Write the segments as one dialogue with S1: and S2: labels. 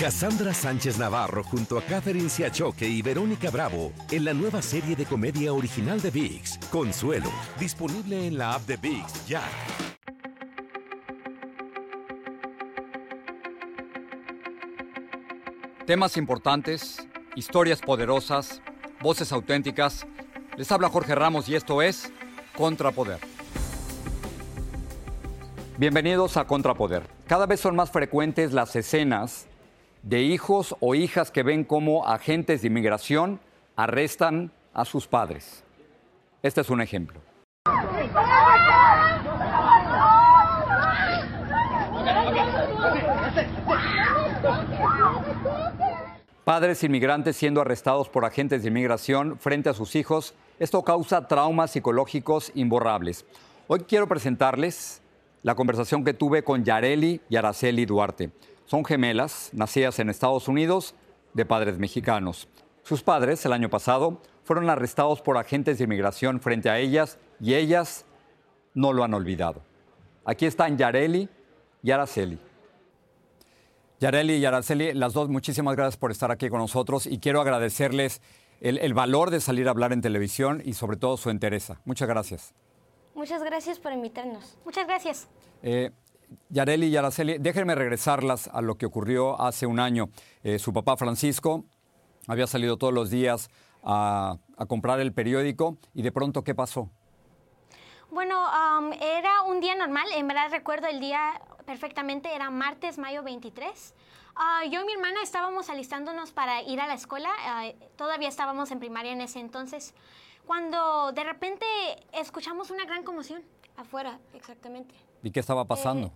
S1: Cassandra Sánchez Navarro junto a Catherine Siachoque y Verónica Bravo en la nueva serie de comedia original de VIX, Consuelo, disponible en la app de VIX ya.
S2: Temas importantes, historias poderosas, voces auténticas. Les habla Jorge Ramos y esto es Contrapoder. Bienvenidos a Contrapoder. Cada vez son más frecuentes las escenas de hijos o hijas que ven cómo agentes de inmigración arrestan a sus padres. Este es un ejemplo. Padres inmigrantes siendo arrestados por agentes de inmigración frente a sus hijos. Esto causa traumas psicológicos imborrables. Hoy quiero presentarles la conversación que tuve con Yareli y Araceli Duarte. Son gemelas, nacidas en Estados Unidos, de padres mexicanos. Sus padres, el año pasado, fueron arrestados por agentes de inmigración frente a ellas y ellas no lo han olvidado. Aquí están Yareli y Araceli. Yareli y Araceli, las dos, muchísimas gracias por estar aquí con nosotros y quiero agradecerles el, el valor de salir a hablar en televisión y sobre todo su entereza. Muchas gracias.
S3: Muchas gracias por invitarnos.
S4: Muchas gracias.
S2: Eh, Yareli y Araceli, déjenme regresarlas a lo que ocurrió hace un año. Eh, su papá Francisco había salido todos los días a, comprar el periódico y de pronto, ¿qué pasó?
S4: Bueno, era un día normal, en verdad recuerdo el día perfectamente, era martes, mayo 23. Ah, yo y mi hermana estábamos alistándonos para ir a la escuela, ah, todavía estábamos en primaria en ese entonces, cuando de repente escuchamos una gran conmoción afuera, exactamente.
S2: ¿Y qué estaba pasando?
S3: Eh,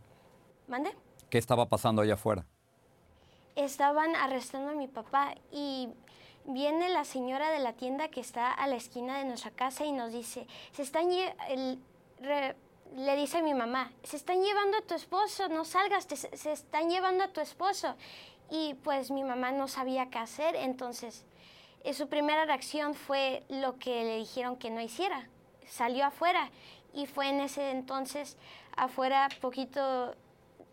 S3: ¿Mande?
S2: ¿Qué estaba pasando allá afuera?
S3: Estaban arrestando a mi papá y viene la señora de la tienda que está a la esquina de nuestra casa y nos dice, se están el- re- le dice a mi mamá, se están llevando a tu esposo, no salgas, te- se están llevando a tu esposo. Y pues mi mamá no sabía qué hacer, entonces eh, su primera reacción fue lo que le dijeron que no hiciera. Salió afuera y fue en ese entonces afuera poquito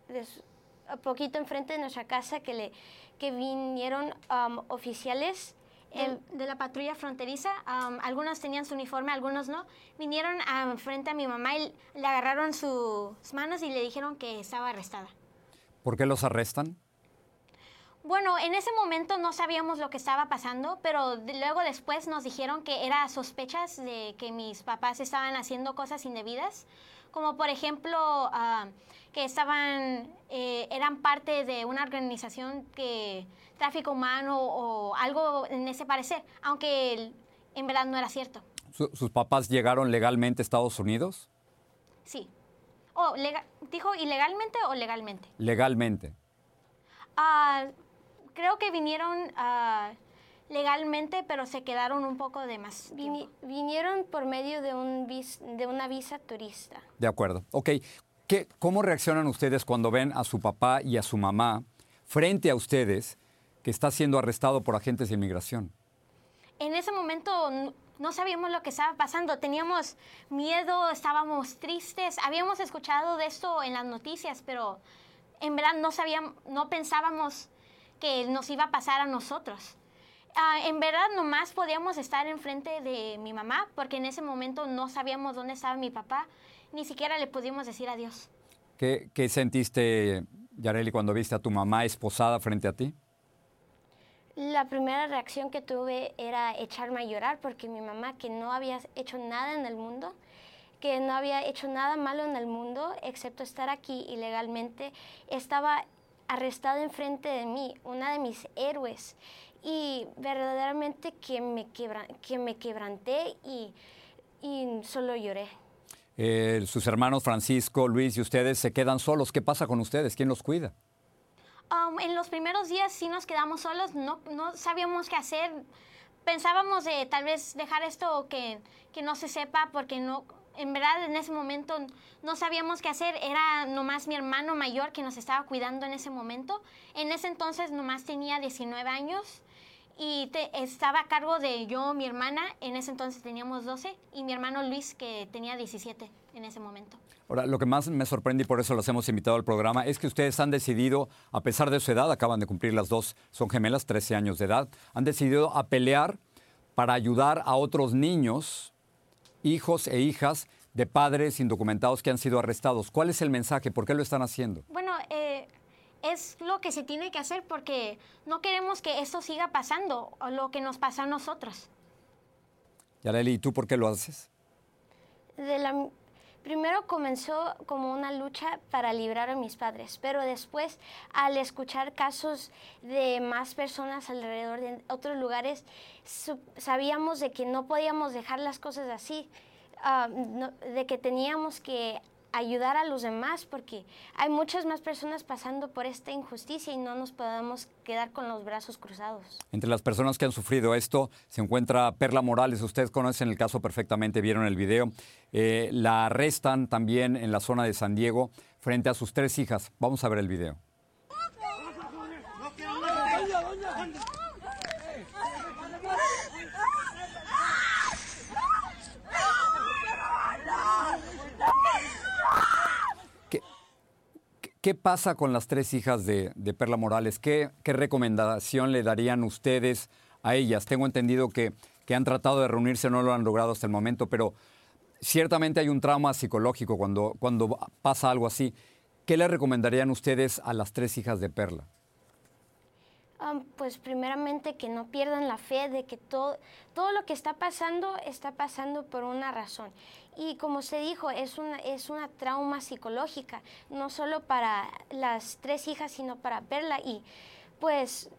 S3: de su- a poquito enfrente de nuestra casa que le que vinieron um, oficiales
S4: El- de la patrulla fronteriza, um, algunos tenían su uniforme, algunos no, vinieron a frente a mi mamá y le agarraron sus manos y le dijeron que estaba arrestada.
S2: ¿Por qué los arrestan?
S4: Bueno, en ese momento no sabíamos lo que estaba pasando, pero de- luego después nos dijeron que era sospechas de que mis papás estaban haciendo cosas indebidas, como por ejemplo ah, que estaban, eh, eran parte de una organización que tráfico humano o algo en ese parecer, aunque en verdad no era cierto.
S2: ¿Su- ¿Sus papás llegaron legalmente a Estados Unidos?
S4: Sí. Oh, ¿Dijo ilegalmente o legalmente?
S2: Legalmente.
S4: Ah, creo que vinieron ah, legalmente, pero se quedaron un poco de más
S3: Vini-
S4: tiempo.
S3: vinieron por medio de, un vis- de una visa turista.
S2: De acuerdo. Ok. ¿Qué, ¿Cómo reaccionan ustedes cuando ven a su papá y a su mamá frente a ustedes que está siendo arrestado por agentes de inmigración?
S4: En ese momento n- no sabíamos lo que estaba pasando, teníamos miedo, estábamos tristes, habíamos escuchado de esto en las noticias, pero en verdad no sabíamos, no pensábamos que nos iba a pasar a nosotros. Ah, en verdad nomás podíamos estar enfrente de mi mamá porque en ese momento no sabíamos dónde estaba mi papá, ni siquiera le pudimos decir adiós.
S2: ¿Qué, qué sentiste, Yareli, cuando viste a tu mamá esposada frente a ti?
S3: La primera reacción que tuve era echarme a llorar porque mi mamá, que no había hecho nada en el mundo, que no había hecho nada malo en el mundo, excepto estar aquí ilegalmente, estaba arrestada enfrente de mí, una de mis héroes. Y verdaderamente que me, quebra, que me quebranté y, y solo lloré.
S2: Eh, sus hermanos Francisco, Luis y ustedes se quedan solos. ¿Qué pasa con ustedes? ¿Quién los cuida?
S4: Um, en los primeros días sí nos quedamos solos, no, no sabíamos qué hacer. Pensábamos de tal vez dejar esto que, que no se sepa porque no, en verdad en ese momento no sabíamos qué hacer. Era nomás mi hermano mayor que nos estaba cuidando en ese momento. En ese entonces nomás tenía 19 años y estaba a cargo de yo, mi hermana, en ese entonces teníamos 12, y mi hermano Luis, que tenía 17 en ese momento.
S2: Ahora, lo que más me sorprende y por eso los hemos invitado al programa es que ustedes han decidido, a pesar de su edad, acaban de cumplir las dos, son gemelas, 13 años de edad, han decidido a pelear para ayudar a otros niños, hijos e hijas de padres indocumentados que han sido arrestados. ¿Cuál es el mensaje? ¿Por qué lo están haciendo?
S4: Bueno, eh, es lo que se tiene que hacer porque no queremos que esto siga pasando o lo que nos pasa a nosotros.
S2: Yareli, ¿y tú por qué lo haces?
S3: De la, primero comenzó como una lucha para librar a mis padres, pero después al escuchar casos de más personas alrededor de otros lugares, sabíamos de que no podíamos dejar las cosas así, ah, de que teníamos que ayudar a los demás porque hay muchas más personas pasando por esta injusticia y no nos podemos quedar con los brazos cruzados.
S2: Entre las personas que han sufrido esto se encuentra Perla Morales. Ustedes conocen el caso perfectamente, vieron el video. Eh, la arrestan también en la zona de San Diego frente a sus tres hijas. Vamos a ver el video. ¿Qué pasa con las tres hijas de, Perla Morales? ¿Qué, recomendación le darían ustedes a ellas? Tengo entendido que, han tratado de reunirse, no lo han logrado hasta el momento, pero ciertamente hay un trauma psicológico cuando, cuando pasa algo así. ¿Qué le recomendarían ustedes a las tres hijas de Perla?
S3: Pues primeramente que no pierdan la fe de que todo, todo lo que está pasando está pasando por una razón. Y como se dijo, es una, es una trauma psicológica, no solo para las tres hijas, sino para Perla. Y pues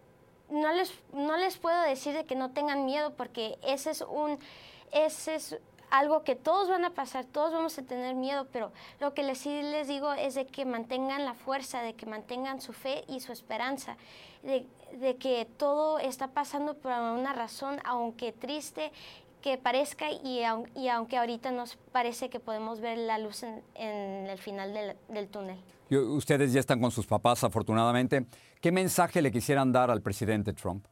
S3: no les, no les puedo decir de que no tengan miedo porque ese es un... Ese es algo que todos van a pasar, todos vamos a tener miedo, pero lo que les, sí les digo es de que mantengan la fuerza, de que mantengan su fe y su esperanza, de, de que todo está pasando por una razón, aunque triste que parezca y, y, aunque ahorita nos parece que podemos ver la luz en, en el final del, del túnel.
S2: Ustedes ya están con sus papás, afortunadamente. ¿Qué mensaje le quisieran dar al presidente Trump?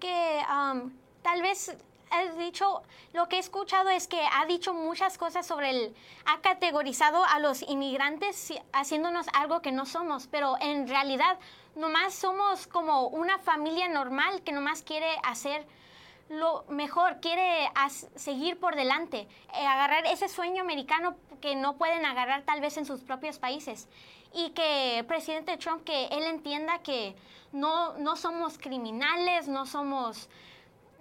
S4: Que um, tal vez he dicho, lo que he escuchado es que ha dicho muchas cosas sobre el, ha categorizado a los inmigrantes haciéndonos algo que no somos, pero en realidad nomás somos como una familia normal que nomás quiere hacer lo mejor, quiere seguir por delante, eh, agarrar ese sueño americano que no pueden agarrar tal vez en sus propios países. Y que presidente Trump, que él entienda que no, no somos criminales, no somos,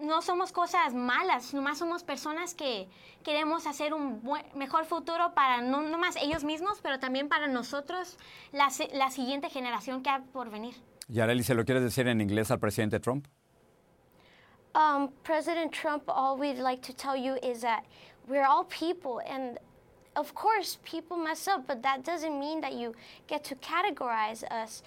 S4: no somos cosas malas, nomás somos personas que queremos hacer un mejor futuro para no nomás ellos mismos, pero también para nosotros, la, la siguiente generación que ha por venir.
S2: Yareli, ¿se lo quieres decir en inglés al presidente Trump?
S3: Um, President Trump, all we'd like to tell you is that we're all people, and of course, people mess up, but that doesn't mean that you get to categorize us.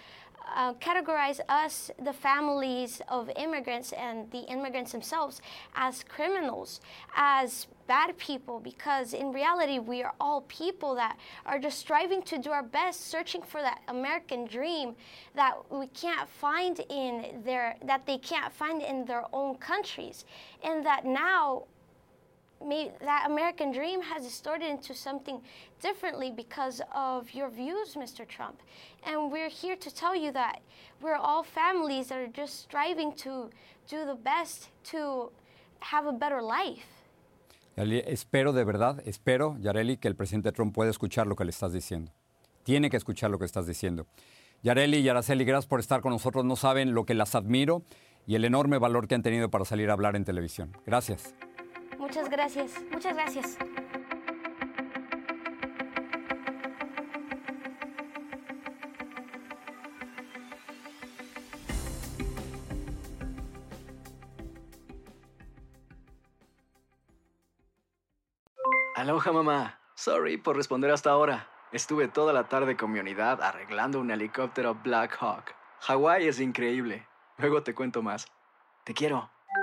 S3: Uh, categorize us, the families of immigrants and the immigrants themselves, as criminals, as bad people, because in reality, we are all people that are just striving to do our best, searching for that American dream that we can't find in their, that they can't find in their own countries. And that now maybe that American dream has distorted into something differently because of your views, Mr. Trump. And we're here to tell you that we're all families that are just striving to do the best to have a better life.
S2: Espero de verdad, espero, Yareli, que el presidente Trump pueda escuchar lo que le estás diciendo. Tiene que escuchar lo que estás diciendo. Yareli y Araceli, gracias por estar con nosotros. No saben lo que las admiro y el enorme valor que han tenido para salir a hablar en televisión. Gracias.
S3: Muchas gracias.
S4: Muchas gracias.
S5: Aloha mamá. Sorry por responder hasta ahora. Estuve toda la tarde con mi unidad arreglando un helicóptero Black Hawk. Hawái es increíble. Luego te cuento más. Te quiero.